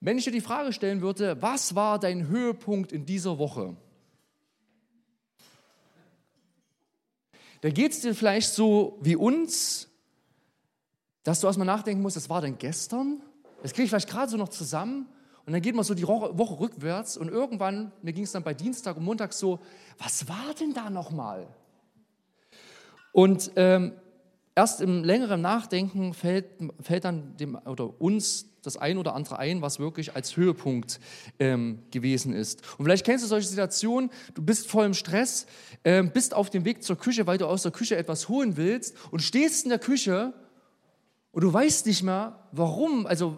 Wenn ich dir die Frage stellen würde, was war dein Höhepunkt in dieser Woche? Da geht es dir vielleicht so wie uns, dass du erstmal nachdenken musst, das war denn gestern? Das kriege ich vielleicht gerade so noch zusammen. Und dann geht man so die Woche rückwärts und irgendwann, mir ging es dann bei Dienstag und Montag so, was war denn da nochmal? Und ähm, erst im längeren Nachdenken fällt, fällt dann dem oder uns das ein oder andere ein, was wirklich als Höhepunkt ähm, gewesen ist. Und vielleicht kennst du solche Situationen, du bist voll im Stress, ähm, bist auf dem Weg zur Küche, weil du aus der Küche etwas holen willst und stehst in der Küche und du weißt nicht mehr, warum, also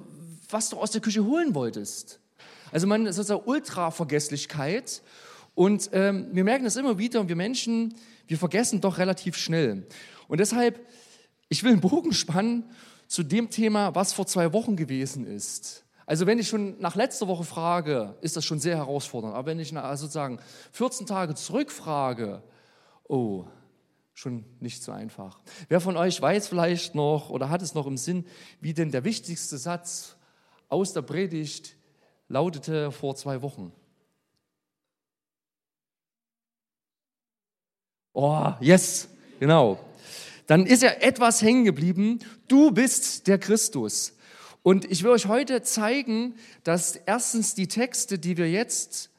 was du aus der Küche holen wolltest. Also man ist sozusagen Ultravergesslichkeit und ähm, wir merken das immer wieder und wir Menschen, wir vergessen doch relativ schnell. Und deshalb, ich will einen Bogen spannen zu dem Thema, was vor zwei Wochen gewesen ist. Also wenn ich schon nach letzter Woche frage, ist das schon sehr herausfordernd. Aber wenn ich nach, sozusagen 14 Tage zurückfrage, oh, schon nicht so einfach. Wer von euch weiß vielleicht noch oder hat es noch im Sinn, wie denn der wichtigste Satz aus der Predigt lautete vor zwei Wochen? Oh, yes, genau. Dann ist ja etwas hängen geblieben. Du bist der Christus. Und ich will euch heute zeigen, dass erstens die Texte, die wir jetzt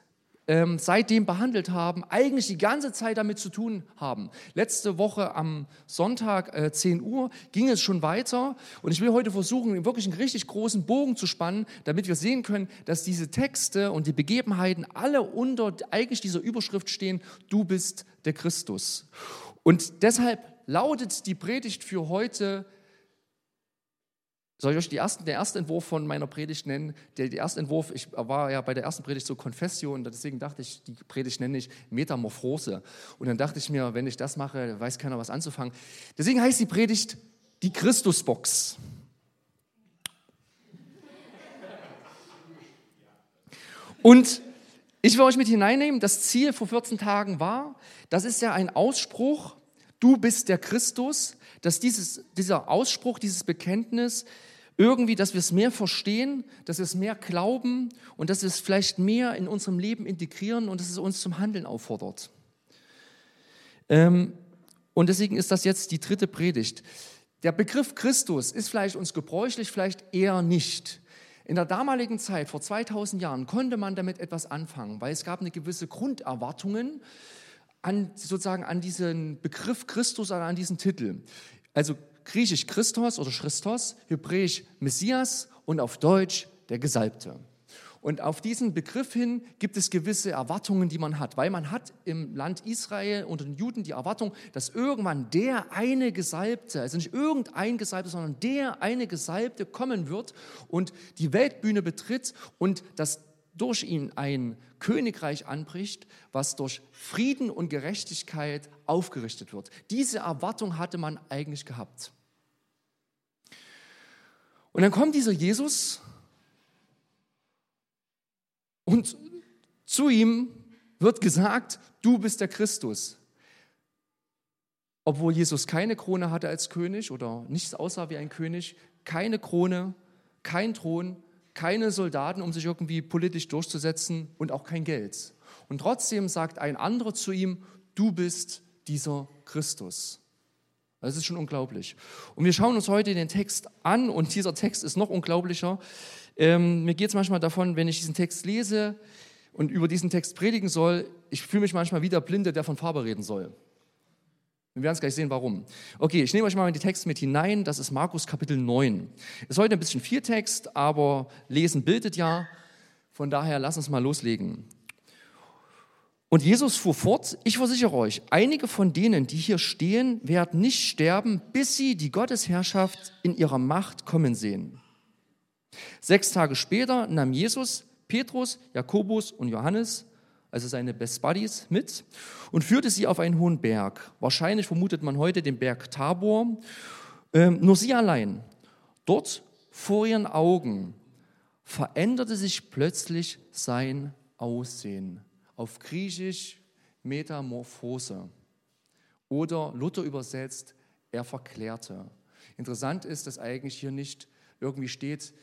ähm, seitdem behandelt haben, eigentlich die ganze Zeit damit zu tun haben. Letzte Woche am Sonntag äh, 10 Uhr ging es schon weiter und ich will heute versuchen, wirklich einen richtig großen Bogen zu spannen, damit wir sehen können, dass diese Texte und die Begebenheiten alle unter eigentlich dieser Überschrift stehen, du bist der Christus. Und deshalb lautet die Predigt für heute soll ich euch die ersten, den ersten Entwurf von meiner Predigt nennen? Der, der erste Entwurf, ich war ja bei der ersten Predigt so Confession, deswegen dachte ich, die Predigt nenne ich Metamorphose. Und dann dachte ich mir, wenn ich das mache, weiß keiner was anzufangen. Deswegen heißt die Predigt die Christusbox. Und ich will euch mit hineinnehmen, das Ziel vor 14 Tagen war, das ist ja ein Ausspruch, du bist der Christus, dass dieses, dieser Ausspruch, dieses Bekenntnis irgendwie, dass wir es mehr verstehen, dass wir es mehr glauben und dass wir es vielleicht mehr in unserem Leben integrieren und dass es uns zum Handeln auffordert. Ähm, und deswegen ist das jetzt die dritte Predigt. Der Begriff Christus ist vielleicht uns gebräuchlich, vielleicht eher nicht. In der damaligen Zeit, vor 2000 Jahren, konnte man damit etwas anfangen, weil es gab eine gewisse Grunderwartungen an, sozusagen an diesen Begriff Christus, an diesen Titel. Also griechisch Christos oder Christos, hebräisch Messias und auf Deutsch der Gesalbte. Und auf diesen Begriff hin gibt es gewisse Erwartungen, die man hat, weil man hat im Land Israel unter den Juden die Erwartung, dass irgendwann der eine Gesalbte, also nicht irgendein Gesalbte, sondern der eine Gesalbte kommen wird und die Weltbühne betritt und dass durch ihn ein Königreich anbricht, was durch Frieden und Gerechtigkeit aufgerichtet wird. Diese Erwartung hatte man eigentlich gehabt. Und dann kommt dieser Jesus und zu ihm wird gesagt, du bist der Christus. Obwohl Jesus keine Krone hatte als König oder nichts aussah wie ein König, keine Krone, kein Thron, keine Soldaten, um sich irgendwie politisch durchzusetzen und auch kein Geld. Und trotzdem sagt ein anderer zu ihm, du bist dieser Christus. Das ist schon unglaublich. Und wir schauen uns heute den Text an und dieser Text ist noch unglaublicher. Ähm, mir geht es manchmal davon, wenn ich diesen Text lese und über diesen Text predigen soll, ich fühle mich manchmal wie der Blinde, der von Farbe reden soll. Wir werden es gleich sehen, warum. Okay, ich nehme euch mal in die Texte mit hinein. Das ist Markus Kapitel 9. Ist heute ein bisschen viel Text, aber lesen bildet ja. Von daher lass uns mal loslegen. Und Jesus fuhr fort, ich versichere euch, einige von denen, die hier stehen, werden nicht sterben, bis sie die Gottesherrschaft in ihrer Macht kommen sehen. Sechs Tage später nahm Jesus Petrus, Jakobus und Johannes also seine Best Buddies, mit und führte sie auf einen hohen Berg. Wahrscheinlich vermutet man heute den Berg Tabor. Ähm, nur sie allein. Dort vor ihren Augen veränderte sich plötzlich sein Aussehen. Auf Griechisch Metamorphose. Oder Luther übersetzt, er verklärte. Interessant ist, dass eigentlich hier nicht irgendwie steht,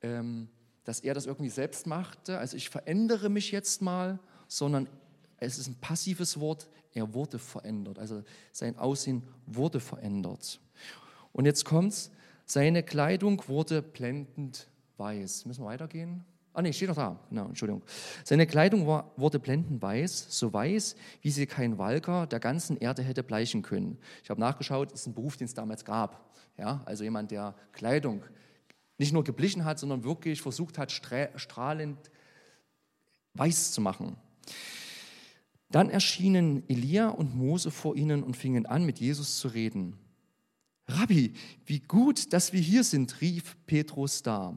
ähm, dass er das irgendwie selbst machte, also ich verändere mich jetzt mal, sondern es ist ein passives Wort, er wurde verändert, also sein Aussehen wurde verändert. Und jetzt kommt's, seine Kleidung wurde blendend weiß. Müssen wir weitergehen? Ah, nee, steht noch da. No, Entschuldigung. Seine Kleidung war, wurde blendend weiß, so weiß, wie sie kein Walker der ganzen Erde hätte bleichen können. Ich habe nachgeschaut, es ist ein Beruf, den es damals gab. Ja, also jemand, der Kleidung nicht nur geblichen hat, sondern wirklich versucht hat, strahlend weiß zu machen. Dann erschienen Elia und Mose vor ihnen und fingen an, mit Jesus zu reden. Rabbi, wie gut, dass wir hier sind, rief Petrus da.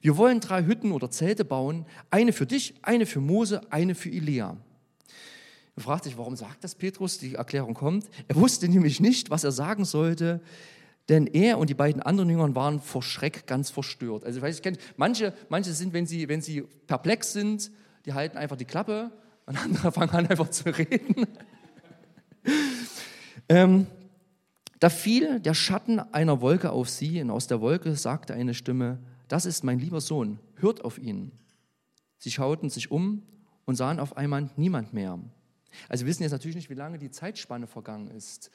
Wir wollen drei Hütten oder Zelte bauen, eine für dich, eine für Mose, eine für Elia. Er fragt sich, warum sagt das Petrus? Die Erklärung kommt. Er wusste nämlich nicht, was er sagen sollte, denn er und die beiden anderen Jüngern waren vor Schreck ganz verstört. Also ich weiß, ich kenne manche, manche sind, wenn sie, wenn sie perplex sind, die halten einfach die Klappe und andere fangen an einfach zu reden. ähm, da fiel der Schatten einer Wolke auf sie und aus der Wolke sagte eine Stimme, das ist mein lieber Sohn, hört auf ihn. Sie schauten sich um und sahen auf einmal niemand mehr. Also wir wissen jetzt natürlich nicht, wie lange die Zeitspanne vergangen ist.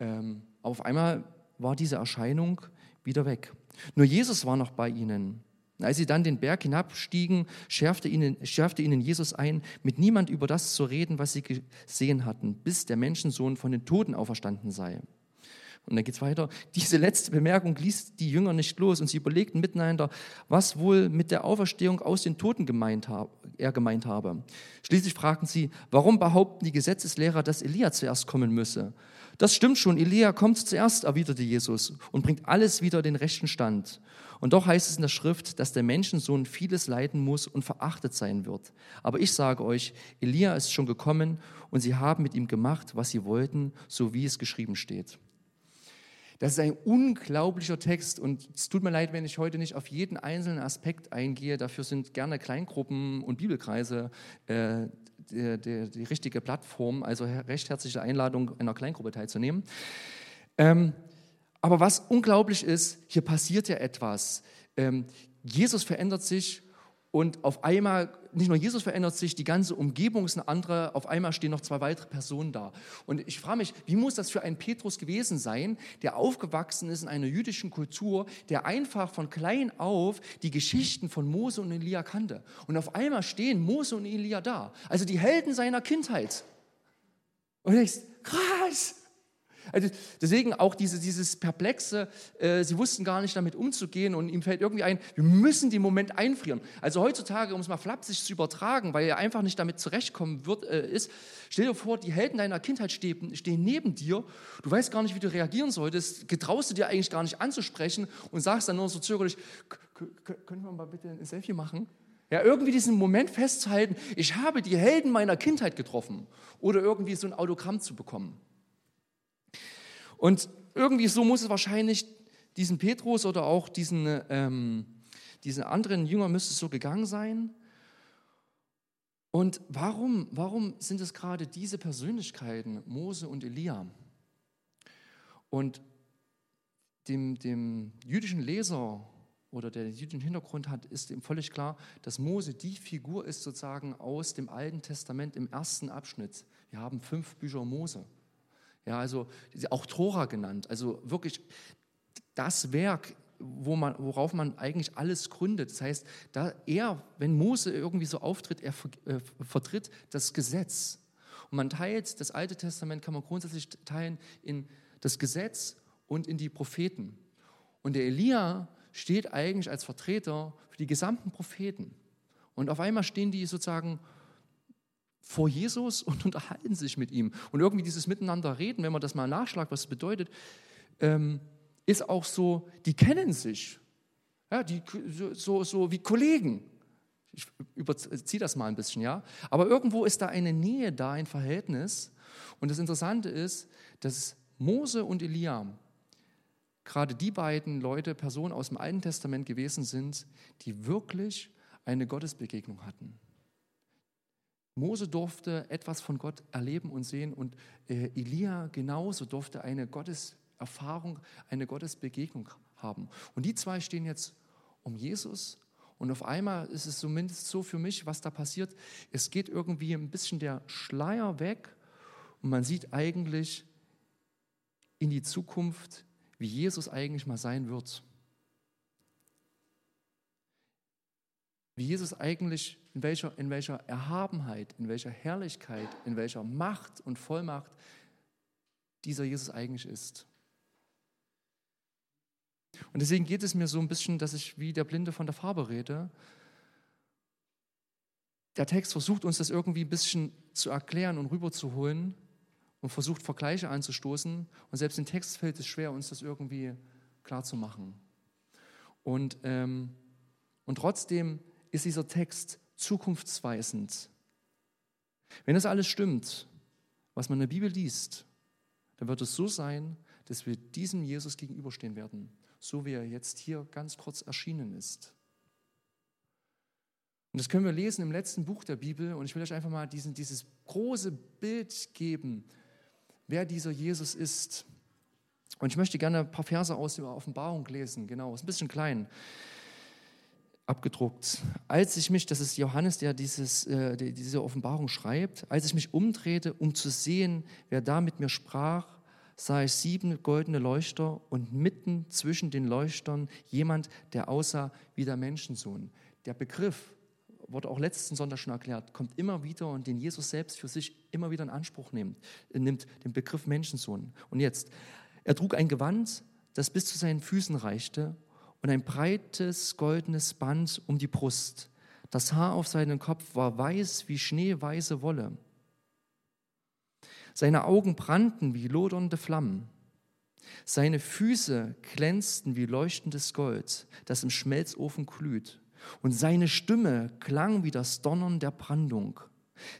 Ähm, auf einmal war diese Erscheinung wieder weg. Nur Jesus war noch bei ihnen. Als sie dann den Berg hinabstiegen, schärfte ihnen, schärfte ihnen Jesus ein, mit niemand über das zu reden, was sie gesehen hatten, bis der Menschensohn von den Toten auferstanden sei. Und dann geht es weiter. Diese letzte Bemerkung ließ die Jünger nicht los und sie überlegten miteinander, was wohl mit der Auferstehung aus den Toten gemeint er gemeint habe. Schließlich fragten sie, warum behaupten die Gesetzeslehrer, dass Elia zuerst kommen müsse? Das stimmt schon, Elia kommt zuerst, erwiderte Jesus, und bringt alles wieder den rechten Stand. Und doch heißt es in der Schrift, dass der Menschensohn vieles leiden muss und verachtet sein wird. Aber ich sage euch, Elia ist schon gekommen und sie haben mit ihm gemacht, was sie wollten, so wie es geschrieben steht. Das ist ein unglaublicher Text und es tut mir leid, wenn ich heute nicht auf jeden einzelnen Aspekt eingehe. Dafür sind gerne Kleingruppen und Bibelkreise äh, die, die, die, richtige Plattform. Also recht herzliche Einladung, in einer Kleingruppe teilzunehmen. Ähm, aber was unglaublich ist, hier passiert ja etwas. Ähm, Jesus verändert sich und auf einmal, nicht nur Jesus verändert sich, die ganze Umgebung ist eine andere. Auf einmal stehen noch zwei weitere Personen da. Und ich frage mich, wie muss das für einen Petrus gewesen sein, der aufgewachsen ist in einer jüdischen Kultur, der einfach von klein auf die Geschichten von Mose und Elia kannte. Und auf einmal stehen Mose und Elia da. Also die Helden seiner Kindheit. Und denkst, krass, also deswegen auch diese, dieses Perplexe, äh, sie wussten gar nicht damit umzugehen und ihm fällt irgendwie ein, wir müssen den Moment einfrieren. Also heutzutage, um es mal flapsig zu übertragen, weil er einfach nicht damit zurechtkommen wird, äh, ist, stell dir vor, die Helden deiner Kindheit stehen, stehen neben dir, du weißt gar nicht, wie du reagieren solltest, getraust du dir eigentlich gar nicht anzusprechen und sagst dann nur so zögerlich, können wir mal bitte ein Selfie machen? Ja, irgendwie diesen Moment festzuhalten, ich habe die Helden meiner Kindheit getroffen oder irgendwie so ein Autogramm zu bekommen. Und irgendwie so muss es wahrscheinlich diesen Petrus oder auch diesen, ähm, diesen anderen Jünger müsste es so gegangen sein. Und warum, warum sind es gerade diese Persönlichkeiten, Mose und Elia? Und dem, dem jüdischen Leser oder der jüdischen Hintergrund hat, ist ihm völlig klar, dass Mose die Figur ist sozusagen aus dem Alten Testament im ersten Abschnitt. Wir haben fünf Bücher Mose. Ja, also auch Tora genannt. Also wirklich das Werk, wo man, worauf man eigentlich alles gründet. Das heißt, da er, wenn Mose irgendwie so auftritt, er äh, vertritt das Gesetz. Und man teilt, das Alte Testament kann man grundsätzlich teilen in das Gesetz und in die Propheten. Und der Elia steht eigentlich als Vertreter für die gesamten Propheten. Und auf einmal stehen die sozusagen vor Jesus und unterhalten sich mit ihm. Und irgendwie dieses Miteinander reden, wenn man das mal nachschlagt, was es bedeutet, ähm, ist auch so, die kennen sich. Ja, die, so, so wie Kollegen. Ich überziehe das mal ein bisschen, ja. Aber irgendwo ist da eine Nähe da, ein Verhältnis. Und das Interessante ist, dass Mose und Elia gerade die beiden Leute, Personen aus dem Alten Testament gewesen sind, die wirklich eine Gottesbegegnung hatten. Mose durfte etwas von Gott erleben und sehen und äh, Elia genauso durfte eine Gotteserfahrung, eine Gottesbegegnung haben. Und die zwei stehen jetzt um Jesus Und auf einmal ist es zumindest so für mich, was da passiert. Es geht irgendwie ein bisschen der Schleier weg und man sieht eigentlich in die Zukunft, wie Jesus eigentlich mal sein wird. Wie Jesus eigentlich, in welcher, in welcher Erhabenheit, in welcher Herrlichkeit, in welcher Macht und Vollmacht dieser Jesus eigentlich ist. Und deswegen geht es mir so ein bisschen, dass ich wie der Blinde von der Farbe rede. Der Text versucht uns das irgendwie ein bisschen zu erklären und rüberzuholen und versucht Vergleiche anzustoßen. Und selbst im Text fällt es schwer, uns das irgendwie klar zu machen. Und, ähm, und trotzdem ist dieser Text zukunftsweisend. Wenn das alles stimmt, was man in der Bibel liest, dann wird es so sein, dass wir diesem Jesus gegenüberstehen werden so wie er jetzt hier ganz kurz erschienen ist. Und das können wir lesen im letzten Buch der Bibel. Und ich will euch einfach mal diesen, dieses große Bild geben, wer dieser Jesus ist. Und ich möchte gerne ein paar Verse aus der Offenbarung lesen. Genau, ist ein bisschen klein abgedruckt. Als ich mich, das ist Johannes, der dieses, äh, diese Offenbarung schreibt, als ich mich umdrehte, um zu sehen, wer da mit mir sprach, sah ich sieben goldene Leuchter und mitten zwischen den Leuchtern jemand, der aussah wie der Menschensohn. Der Begriff wurde auch letzten Sonntag schon erklärt, kommt immer wieder und den Jesus selbst für sich immer wieder in Anspruch nimmt, nimmt den Begriff Menschensohn. Und jetzt, er trug ein Gewand, das bis zu seinen Füßen reichte und ein breites goldenes Band um die Brust. Das Haar auf seinem Kopf war weiß wie schneeweiße Wolle. Seine Augen brannten wie lodernde Flammen. Seine Füße glänzten wie leuchtendes Gold, das im Schmelzofen glüht. Und seine Stimme klang wie das Donnern der Brandung.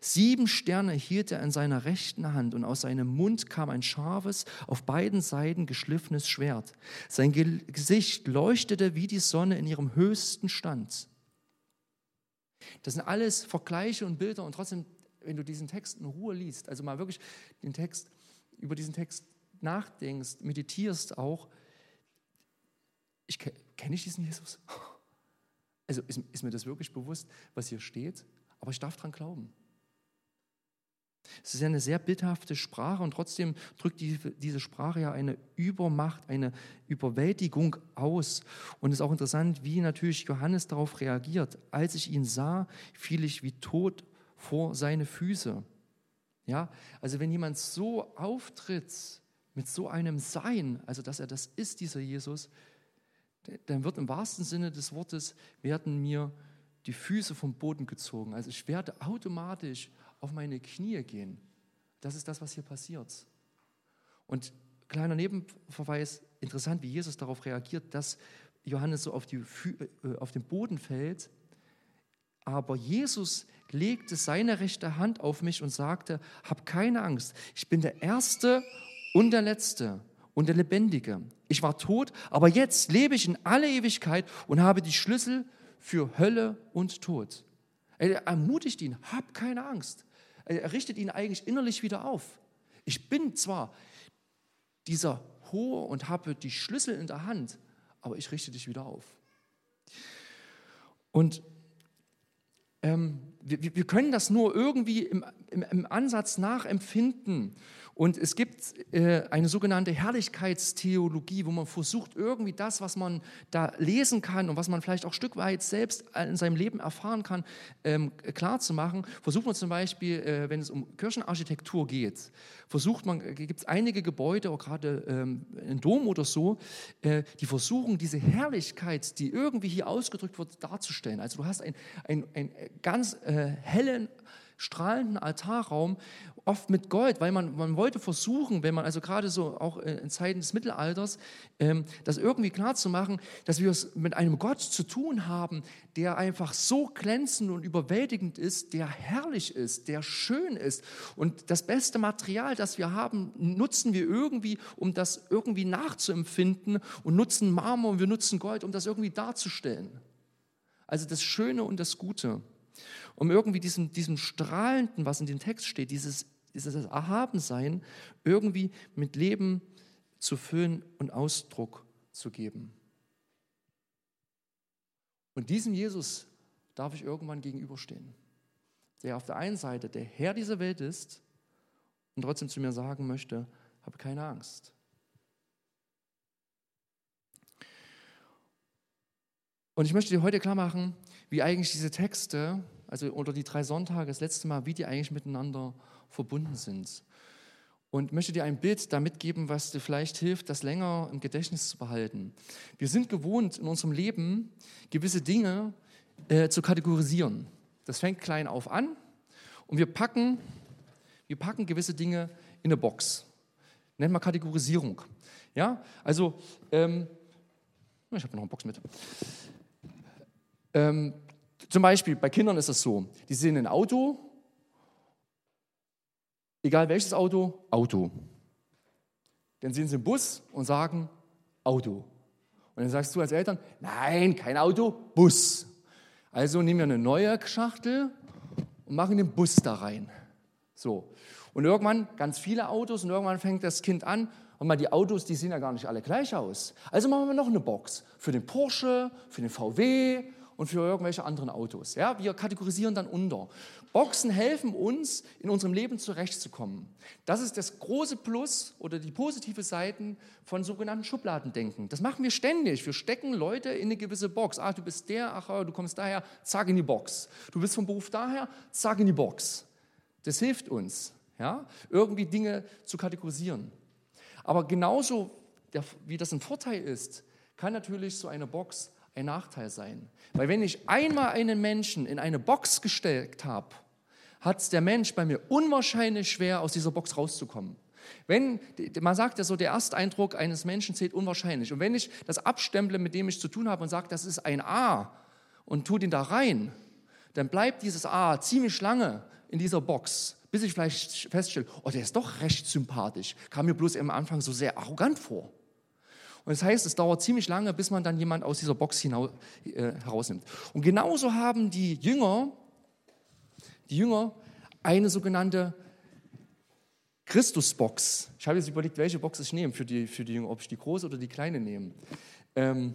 Sieben Sterne hielt er in seiner rechten Hand und aus seinem Mund kam ein scharfes, auf beiden Seiten geschliffenes Schwert. Sein Gesicht leuchtete wie die Sonne in ihrem höchsten Stand. Das sind alles Vergleiche und Bilder und trotzdem wenn du diesen Text in Ruhe liest, also mal wirklich den Text, über diesen Text nachdenkst, meditierst auch, ich kenne ich diesen Jesus? Also ist, ist mir das wirklich bewusst, was hier steht? Aber ich darf dran glauben. Es ist ja eine sehr bildhafte Sprache und trotzdem drückt die, diese Sprache ja eine Übermacht, eine Überwältigung aus. Und es ist auch interessant, wie natürlich Johannes darauf reagiert. Als ich ihn sah, fiel ich wie tot vor seine Füße. Ja, also wenn jemand so auftritt mit so einem Sein, also dass er das ist, dieser Jesus, dann wird im wahrsten Sinne des Wortes werden mir die Füße vom Boden gezogen. Also ich werde automatisch auf meine Knie gehen. Das ist das, was hier passiert. Und kleiner Nebenverweis, interessant, wie Jesus darauf reagiert, dass Johannes so auf, die, äh, auf den Boden fällt. Aber Jesus legte seine rechte Hand auf mich und sagte, hab keine Angst, ich bin der Erste und der Letzte und der Lebendige. Ich war tot, aber jetzt lebe ich in alle Ewigkeit und habe die Schlüssel für Hölle und Tod. Er ermutigt ihn, hab keine Angst. Er richtet ihn eigentlich innerlich wieder auf. Ich bin zwar dieser Hohe und habe die Schlüssel in der Hand, aber ich richte dich wieder auf. Und ähm, wir, wir, können das nur irgendwie im, im, im Ansatz nachempfinden. Und es gibt äh, eine sogenannte Herrlichkeitstheologie, wo man versucht, irgendwie das, was man da lesen kann und was man vielleicht auch ein Stück weit selbst in seinem Leben erfahren kann, ähm, klarzumachen. Versucht man zum Beispiel, äh, wenn es um Kirchenarchitektur geht, versucht man, äh, gibt es einige Gebäude, auch gerade ähm, ein Dom oder so, die versuchen, diese Herrlichkeit, die irgendwie hier ausgedrückt wird, darzustellen. Also du hast einen ein ganz äh, hellen, strahlenden Altarraum, oft mit Gold, weil man, man wollte versuchen, wenn man also gerade so auch in Zeiten des Mittelalters, ähm, das irgendwie klar zu machen, dass wir es mit einem Gott zu tun haben, der einfach so glänzend und überwältigend ist, der herrlich ist, der schön ist. Und das beste Material, das wir haben, nutzen wir irgendwie, um das irgendwie nachzuempfinden und nutzen Marmor und wir nutzen Gold, um das irgendwie darzustellen. Also das Schöne und das Gute um irgendwie diesem, diesem Strahlenden, was in dem Text steht, dieses, dieses Erhabensein, irgendwie mit Leben zu füllen und Ausdruck zu geben. Und diesem Jesus darf ich irgendwann gegenüberstehen, der auf der einen Seite der Herr dieser Welt ist und trotzdem zu mir sagen möchte, habe keine Angst. Und ich möchte dir heute klar machen, wie eigentlich diese Texte, also oder die drei Sonntage, das letzte Mal, wie die eigentlich miteinander verbunden sind. Und möchte dir ein Bild damit geben, was dir vielleicht hilft, das länger im Gedächtnis zu behalten. Wir sind gewohnt, in unserem Leben gewisse Dinge äh, zu kategorisieren. Das fängt klein auf an und wir packen, wir packen gewisse Dinge in eine Box. Nennt man Kategorisierung. Ja, also, ähm, ich habe noch eine Box mit. Ähm, zum Beispiel bei Kindern ist es so, die sehen ein Auto, egal welches Auto, Auto. Dann sehen sie einen Bus und sagen Auto. Und dann sagst du als Eltern, nein, kein Auto, Bus. Also nehmen wir eine neue Schachtel und machen den Bus da rein. So. Und irgendwann ganz viele Autos und irgendwann fängt das Kind an, und mal die Autos, die sehen ja gar nicht alle gleich aus. Also machen wir noch eine Box für den Porsche, für den VW und für irgendwelche anderen Autos. Ja, wir kategorisieren dann unter. Boxen helfen uns, in unserem Leben zurechtzukommen. Das ist das große Plus oder die positive Seiten von sogenannten Schubladendenken. Das machen wir ständig. Wir stecken Leute in eine gewisse Box. Ah, du bist der, ach, du kommst daher, zack in die Box. Du bist vom Beruf daher, zack in die Box. Das hilft uns, ja, irgendwie Dinge zu kategorisieren. Aber genauso wie das ein Vorteil ist, kann natürlich so eine Box ein Nachteil sein. Weil wenn ich einmal einen Menschen in eine Box gesteckt habe, hat es der Mensch bei mir unwahrscheinlich schwer, aus dieser Box rauszukommen. Wenn, man sagt ja so, der Ersteindruck eines Menschen zählt unwahrscheinlich. Und wenn ich das abstemple, mit dem ich zu tun habe und sage, das ist ein A und tue den da rein, dann bleibt dieses A ziemlich lange in dieser Box, bis ich vielleicht feststelle, oh, der ist doch recht sympathisch. Kam mir bloß am Anfang so sehr arrogant vor. Und das heißt, es dauert ziemlich lange, bis man dann jemand aus dieser Box hinaus, äh, herausnimmt. Und genauso haben die Jünger, die Jünger eine sogenannte Christusbox. Ich habe jetzt überlegt, welche Box ich nehme für die, für die Jünger, ob ich die große oder die kleine nehme. Ähm,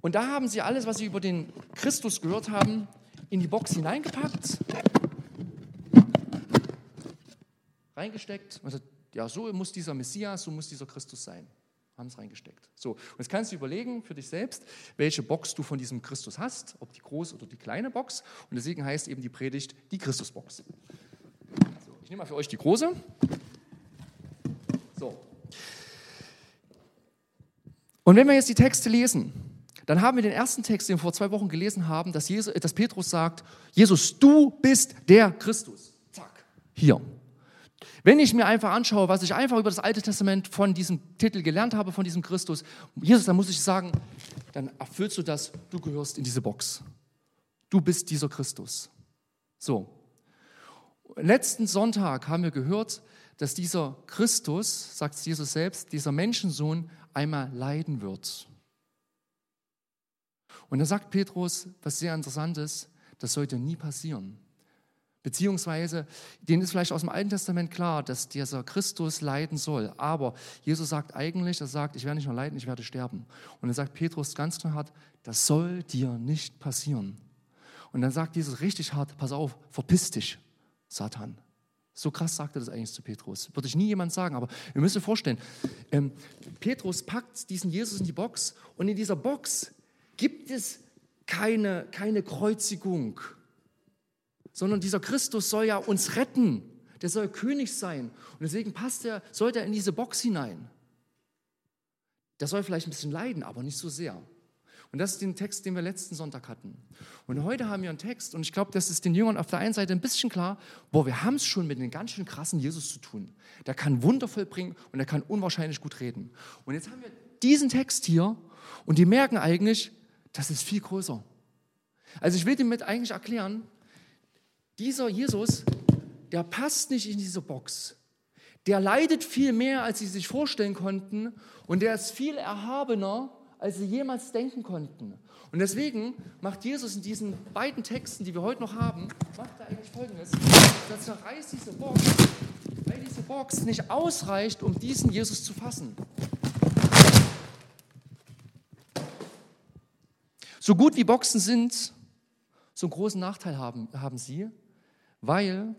und da haben sie alles, was sie über den Christus gehört haben, in die Box hineingepackt, reingesteckt und gesagt, ja, so muss dieser Messias, so muss dieser Christus sein haben es reingesteckt. So, und jetzt kannst du überlegen für dich selbst, welche Box du von diesem Christus hast, ob die große oder die kleine Box. Und deswegen heißt eben die Predigt die Christusbox. So, ich nehme mal für euch die große. So. Und wenn wir jetzt die Texte lesen, dann haben wir den ersten Text, den wir vor zwei Wochen gelesen haben, dass, Jesus, dass Petrus sagt, Jesus, du bist der Christus. Zack, hier. Wenn ich mir einfach anschaue, was ich einfach über das Alte Testament von diesem Titel gelernt habe, von diesem Christus, Jesus, dann muss ich sagen, dann erfüllst du das, du gehörst in diese Box. Du bist dieser Christus. So. Letzten Sonntag haben wir gehört, dass dieser Christus, sagt Jesus selbst, dieser Menschensohn einmal leiden wird. Und da sagt Petrus, was sehr interessant ist, das sollte nie passieren. Beziehungsweise, denen ist vielleicht aus dem Alten Testament klar, dass dieser Christus leiden soll. Aber Jesus sagt eigentlich, er sagt, ich werde nicht nur leiden, ich werde sterben. Und dann sagt Petrus ganz hart, das soll dir nicht passieren. Und dann sagt Jesus richtig hart, pass auf, verpiss dich, Satan. So krass sagt er das eigentlich zu Petrus. Würde ich nie jemand sagen, aber ihr müsst euch vorstellen, ähm, Petrus packt diesen Jesus in die Box und in dieser Box gibt es keine, keine Kreuzigung sondern dieser Christus soll ja uns retten. Der soll König sein. Und deswegen passt er, sollte er in diese Box hinein. Der soll vielleicht ein bisschen leiden, aber nicht so sehr. Und das ist der Text, den wir letzten Sonntag hatten. Und heute haben wir einen Text, und ich glaube, das ist den Jüngern auf der einen Seite ein bisschen klar, boah, wir haben es schon mit einem ganz schön krassen Jesus zu tun. Der kann Wunder vollbringen und er kann unwahrscheinlich gut reden. Und jetzt haben wir diesen Text hier und die merken eigentlich, das ist viel größer. Also ich will damit eigentlich erklären, dieser Jesus, der passt nicht in diese Box. Der leidet viel mehr, als sie sich vorstellen konnten und der ist viel erhabener, als sie jemals denken konnten. Und deswegen macht Jesus in diesen beiden Texten, die wir heute noch haben, macht er eigentlich Folgendes. Er zerreißt diese Box, weil diese Box nicht ausreicht, um diesen Jesus zu fassen. So gut wie Boxen sind, so einen großen Nachteil haben, haben sie, weil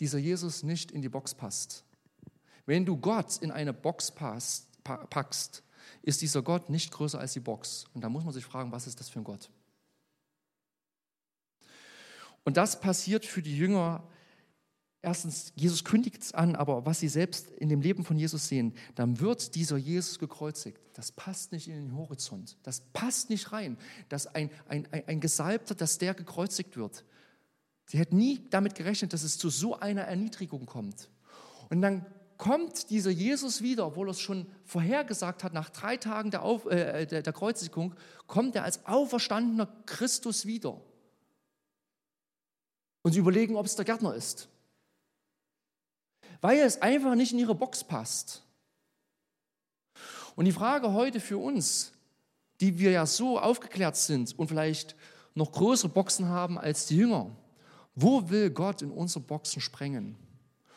dieser Jesus nicht in die Box passt. Wenn du Gott in eine Box passt, packst, ist dieser Gott nicht größer als die Box. Und da muss man sich fragen, was ist das für ein Gott? Und das passiert für die Jünger. Erstens, Jesus kündigt es an, aber was sie selbst in dem Leben von Jesus sehen, dann wird dieser Jesus gekreuzigt. Das passt nicht in den Horizont. Das passt nicht rein, dass ein, ein, ein, ein Gesalbter, dass der gekreuzigt wird. Sie hätten nie damit gerechnet, dass es zu so einer Erniedrigung kommt. Und dann kommt dieser Jesus wieder, obwohl er es schon vorhergesagt hat, nach drei Tagen der, Auf, äh, der, der Kreuzigung, kommt er als auferstandener Christus wieder. Und sie überlegen, ob es der Gärtner ist. Weil es einfach nicht in ihre Box passt. Und die Frage heute für uns, die wir ja so aufgeklärt sind und vielleicht noch größere Boxen haben als die Jünger, wo will Gott in unsere Boxen sprengen?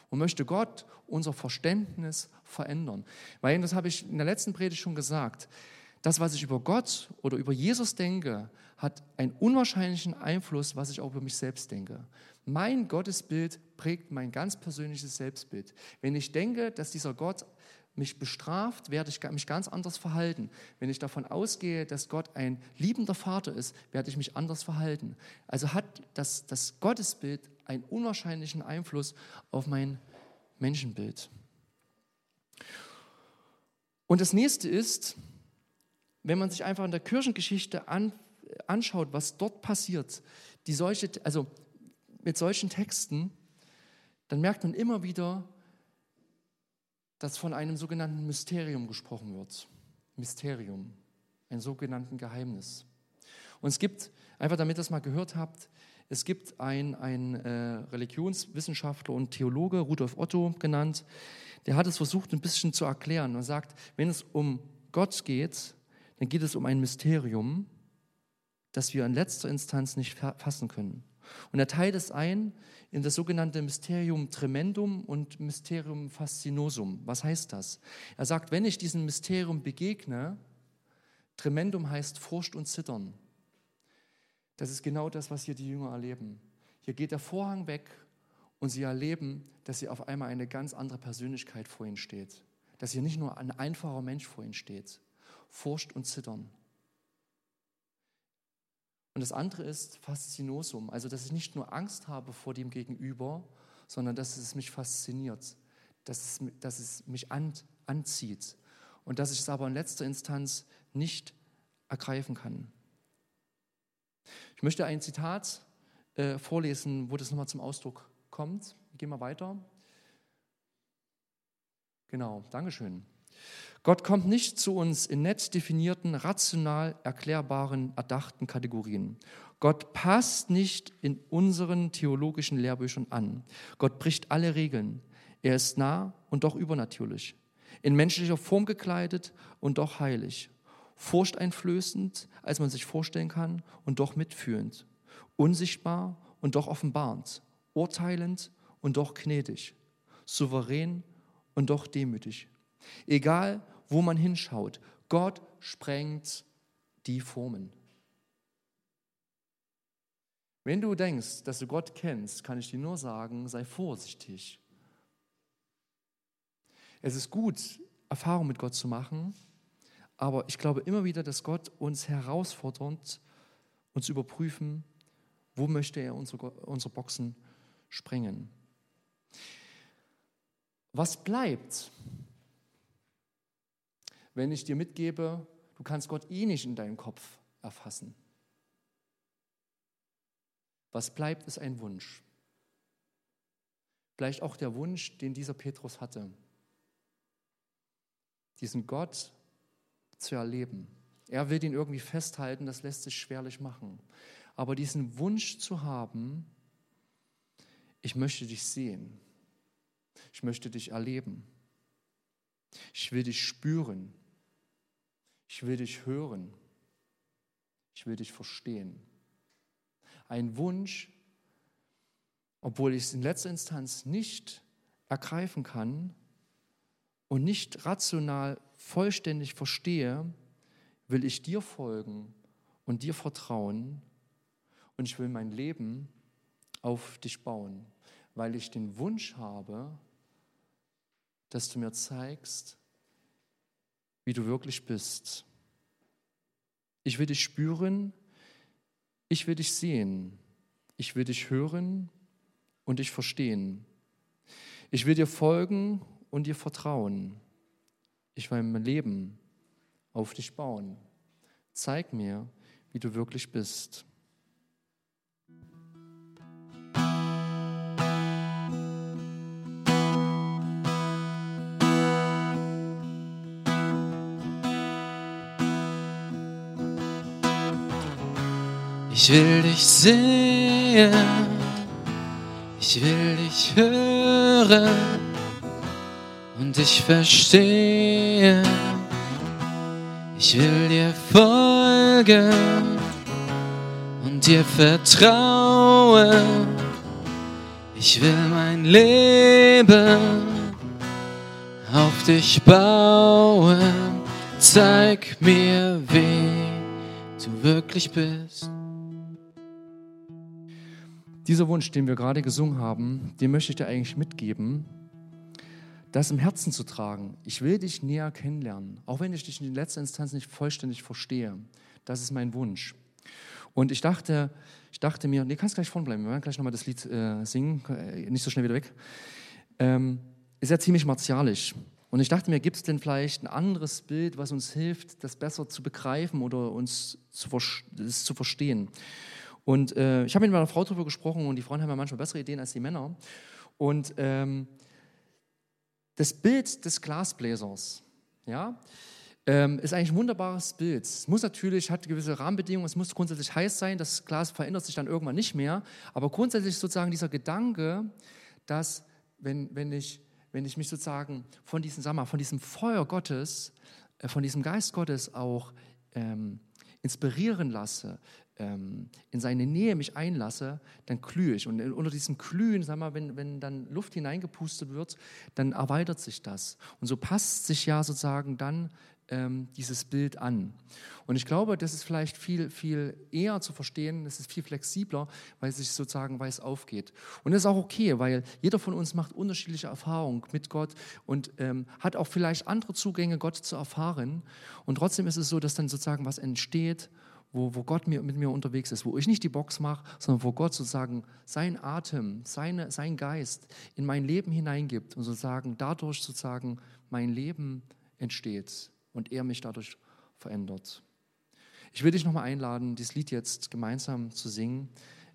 Und möchte Gott unser Verständnis verändern? Weil, das habe ich in der letzten Predigt schon gesagt, das, was ich über Gott oder über Jesus denke, hat einen unwahrscheinlichen Einfluss, was ich auch über mich selbst denke. Mein Gottesbild prägt mein ganz persönliches Selbstbild. Wenn ich denke, dass dieser Gott mich bestraft, werde ich mich ganz anders verhalten. Wenn ich davon ausgehe, dass Gott ein liebender Vater ist, werde ich mich anders verhalten. Also hat das, das Gottesbild einen unwahrscheinlichen Einfluss auf mein Menschenbild. Und das nächste ist, wenn man sich einfach in der Kirchengeschichte an, anschaut, was dort passiert, die solche, also mit solchen Texten, dann merkt man immer wieder, dass von einem sogenannten Mysterium gesprochen wird. Mysterium, ein sogenannten Geheimnis. Und es gibt, einfach damit ihr das mal gehört habt, es gibt einen äh, Religionswissenschaftler und Theologe, Rudolf Otto genannt, der hat es versucht, ein bisschen zu erklären und sagt, wenn es um Gott geht, dann geht es um ein Mysterium, das wir in letzter Instanz nicht fassen können. Und er teilt es ein in das sogenannte Mysterium Tremendum und Mysterium Fascinosum. Was heißt das? Er sagt, wenn ich diesem Mysterium begegne, Tremendum heißt Furcht und Zittern. Das ist genau das, was hier die Jünger erleben. Hier geht der Vorhang weg und sie erleben, dass sie auf einmal eine ganz andere Persönlichkeit vor ihnen steht. Dass hier nicht nur ein einfacher Mensch vor ihnen steht. Furcht und Zittern. Und das andere ist Faszinosum, also dass ich nicht nur Angst habe vor dem Gegenüber, sondern dass es mich fasziniert, dass es, dass es mich an, anzieht und dass ich es aber in letzter Instanz nicht ergreifen kann. Ich möchte ein Zitat äh, vorlesen, wo das nochmal zum Ausdruck kommt. Gehen wir weiter. Genau, Dankeschön. Gott kommt nicht zu uns in nett definierten, rational erklärbaren, erdachten Kategorien. Gott passt nicht in unseren theologischen Lehrbüchern an. Gott bricht alle Regeln. Er ist nah und doch übernatürlich. In menschlicher Form gekleidet und doch heilig. Furchteinflößend, als man sich vorstellen kann und doch mitfühlend. Unsichtbar und doch offenbarend. Urteilend und doch gnädig. Souverän und doch demütig. Egal, wo man hinschaut. Gott sprengt die Formen. Wenn du denkst, dass du Gott kennst, kann ich dir nur sagen, sei vorsichtig. Es ist gut, Erfahrung mit Gott zu machen, aber ich glaube immer wieder, dass Gott uns herausfordert, uns überprüfen, wo möchte er unsere, unsere Boxen sprengen. Was bleibt? Wenn ich dir mitgebe, du kannst Gott eh nicht in deinem Kopf erfassen. Was bleibt, ist ein Wunsch. Vielleicht auch der Wunsch, den dieser Petrus hatte. Diesen Gott zu erleben. Er will ihn irgendwie festhalten, das lässt sich schwerlich machen. Aber diesen Wunsch zu haben, ich möchte dich sehen. Ich möchte dich erleben. Ich will dich spüren. Ich will dich hören. Ich will dich verstehen. Ein Wunsch, obwohl ich es in letzter Instanz nicht ergreifen kann und nicht rational vollständig verstehe, will ich dir folgen und dir vertrauen und ich will mein Leben auf dich bauen, weil ich den Wunsch habe, dass du mir zeigst, wie du wirklich bist. Ich will dich spüren, ich will dich sehen, ich will dich hören und dich verstehen. Ich will dir folgen und dir vertrauen. Ich will mein Leben auf dich bauen. Zeig mir, wie du wirklich bist. Ich will dich sehen, ich will dich hören und dich verstehen. Ich will dir folgen und dir vertrauen. Ich will mein Leben auf dich bauen. Zeig mir, wie du wirklich bist. Dieser Wunsch, den wir gerade gesungen haben, den möchte ich dir eigentlich mitgeben, das im Herzen zu tragen. Ich will dich näher kennenlernen, auch wenn ich dich in letzter Instanz nicht vollständig verstehe. Das ist mein Wunsch. Und ich dachte, ich dachte mir, nee, kannst gleich vorne bleiben, wir werden gleich nochmal das Lied äh, singen, äh, nicht so schnell wieder weg. Ähm, ist ja ziemlich martialisch. Und ich dachte mir, gibt es denn vielleicht ein anderes Bild, was uns hilft, das besser zu begreifen oder uns zu, das zu verstehen? Und äh, ich habe mit meiner Frau darüber gesprochen und die Frauen haben ja manchmal bessere Ideen als die Männer. Und ähm, das Bild des Glasbläsers, ja, ähm, ist eigentlich ein wunderbares Bild. Es muss natürlich, hat gewisse Rahmenbedingungen, es muss grundsätzlich heiß sein, das Glas verändert sich dann irgendwann nicht mehr. Aber grundsätzlich sozusagen dieser Gedanke, dass wenn, wenn, ich, wenn ich mich sozusagen von diesem, sag mal, von diesem Feuer Gottes, äh, von diesem Geist Gottes auch ähm, inspirieren lasse, ähm, in seine Nähe mich einlasse, dann glühe ich. Und unter diesem Glühen, sag mal, wenn, wenn dann Luft hineingepustet wird, dann erweitert sich das. Und so passt sich ja sozusagen dann ähm, dieses Bild an. Und ich glaube, das ist vielleicht viel, viel eher zu verstehen, das ist viel flexibler, weil es sich sozusagen weiß aufgeht. Und das ist auch okay, weil jeder von uns macht unterschiedliche Erfahrungen mit Gott und ähm, hat auch vielleicht andere Zugänge, Gott zu erfahren. Und trotzdem ist es so, dass dann sozusagen was entsteht wo, wo Gott mir, mit mir unterwegs ist, wo ich nicht die Box mache, sondern wo Gott sozusagen sein Atem, seine, sein Geist in mein Leben hineingibt und sozusagen dadurch sozusagen mein Leben entsteht und er mich dadurch verändert. Ich will dich nochmal einladen, dieses Lied jetzt gemeinsam zu singen,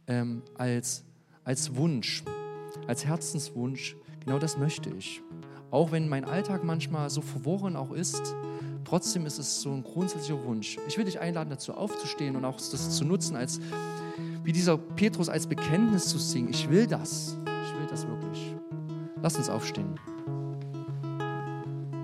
ähm, als, als Wunsch, als Herzenswunsch. Genau das möchte ich. Auch wenn mein Alltag manchmal so verworren auch ist, Trotzdem ist es so ein grundsätzlicher Wunsch. Ich will dich einladen, dazu aufzustehen und auch das zu nutzen, als wie dieser Petrus als Bekenntnis zu singen. Ich will das. Ich will das wirklich. Lass uns aufstehen.